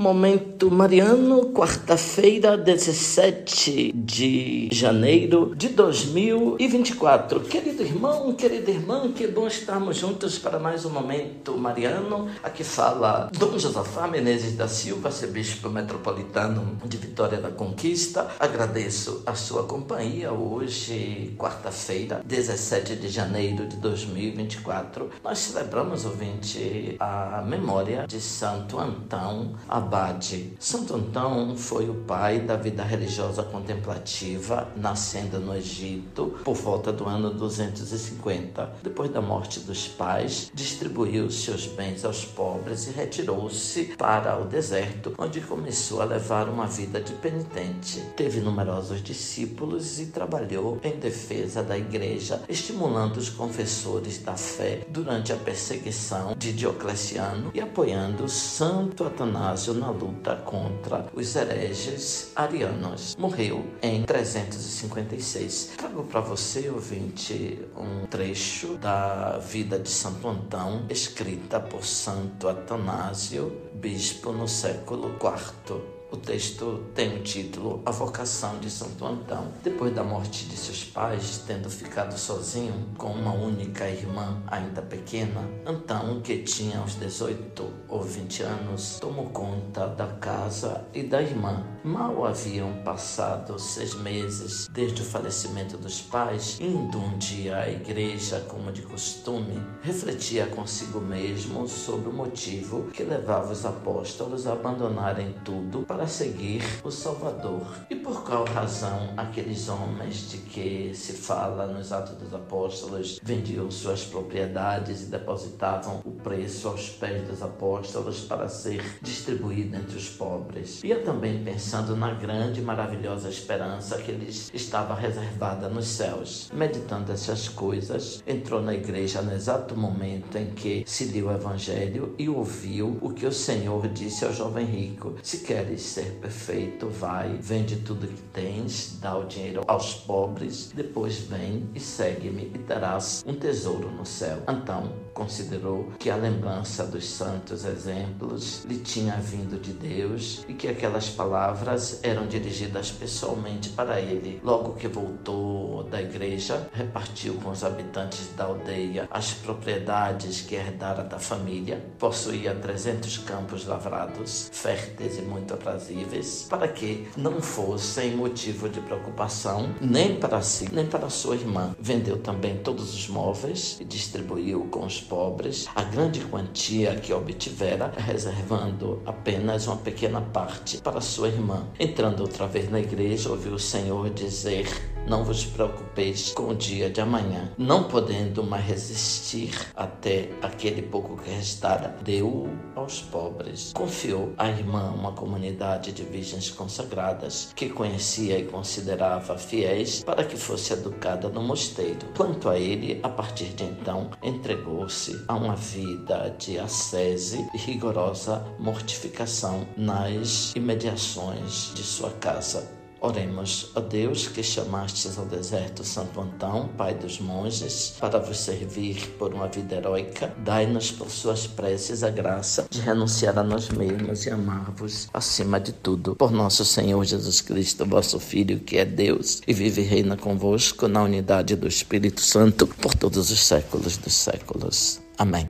Momento Mariano, quarta-feira, 17 de janeiro de 2024. Querido irmão, querida irmã, que bom estarmos juntos para mais um Momento Mariano. Aqui fala Dom Josafá Menezes da Silva, arcebispo metropolitano de Vitória da Conquista. Agradeço a sua companhia hoje, quarta-feira, 17 de janeiro de 2024. Nós celebramos, ouvinte, a memória de Santo Antão, a Abade. Santo Antão foi o pai da vida religiosa contemplativa, nascendo no Egito por volta do ano 250. Depois da morte dos pais, distribuiu seus bens aos pobres e retirou-se para o deserto, onde começou a levar uma vida de penitente. Teve numerosos discípulos e trabalhou em defesa da igreja, estimulando os confessores da fé durante a perseguição de Diocleciano e apoiando Santo Atanásio na luta contra os hereges arianos. Morreu em 356. Trago para você, ouvinte, um trecho da vida de Santo Antão, escrita por Santo Atanásio, bispo no século IV. O texto tem o título A Vocação de Santo Antão. Depois da morte de seus pais, tendo ficado sozinho com uma única irmã ainda pequena, Antão, que tinha uns 18 ou 20 anos, tomou conta da casa e da irmã. Mal haviam passado seis meses desde o falecimento dos pais, indo um dia à igreja como de costume, refletia consigo mesmo sobre o motivo que levava os apóstolos a abandonarem tudo para seguir o Salvador. E por qual razão aqueles homens de que se fala nos Atos dos Apóstolos vendiam suas propriedades e depositavam o preço aos pés dos apóstolos para ser distribuído entre os pobres? Ia também pensando na grande e maravilhosa esperança que lhes estava reservada nos céus. Meditando essas coisas, entrou na igreja no exato momento em que se lia o Evangelho e ouviu o que o Senhor disse ao jovem rico: Se queres ser perfeito, vai, vende tudo que tens, dá o dinheiro aos pobres, depois vem e segue-me e terás um tesouro no céu. Então considerou que a lembrança dos santos exemplos lhe tinha vindo de Deus e que aquelas palavras eram dirigidas pessoalmente para ele. Logo que voltou da igreja, repartiu com os habitantes da aldeia as propriedades que herdara da família. Possuía 300 campos lavrados, férteis e muito aprazíveis para que não fossem motivo de preocupação nem para si, nem para sua irmã. Vendeu também todos os móveis e distribuiu com os pobres a grande quantia que obtivera, reservando apenas uma pequena parte para sua irmã. Entrando outra vez na igreja, ouviu o Senhor dizer: não vos preocupeis com o dia de amanhã. Não podendo mais resistir até aquele pouco que restara, deu aos pobres. Confiou à irmã uma comunidade de virgens consagradas que conhecia e considerava fiéis para que fosse educada no mosteiro. Quanto a ele, a partir de então, entregou-se a uma vida de ascese e rigorosa mortificação nas imediações de sua casa Oremos, ó Deus, que chamastes ao deserto Santo Antão, pai dos monges, para vos servir por uma vida heróica, dai-nos por suas preces a graça de renunciar a nós mesmos e amar-vos acima de tudo. Por nosso Senhor Jesus Cristo, vosso Filho, que é Deus e vive e reina convosco na unidade do Espírito Santo por todos os séculos dos séculos. Amém.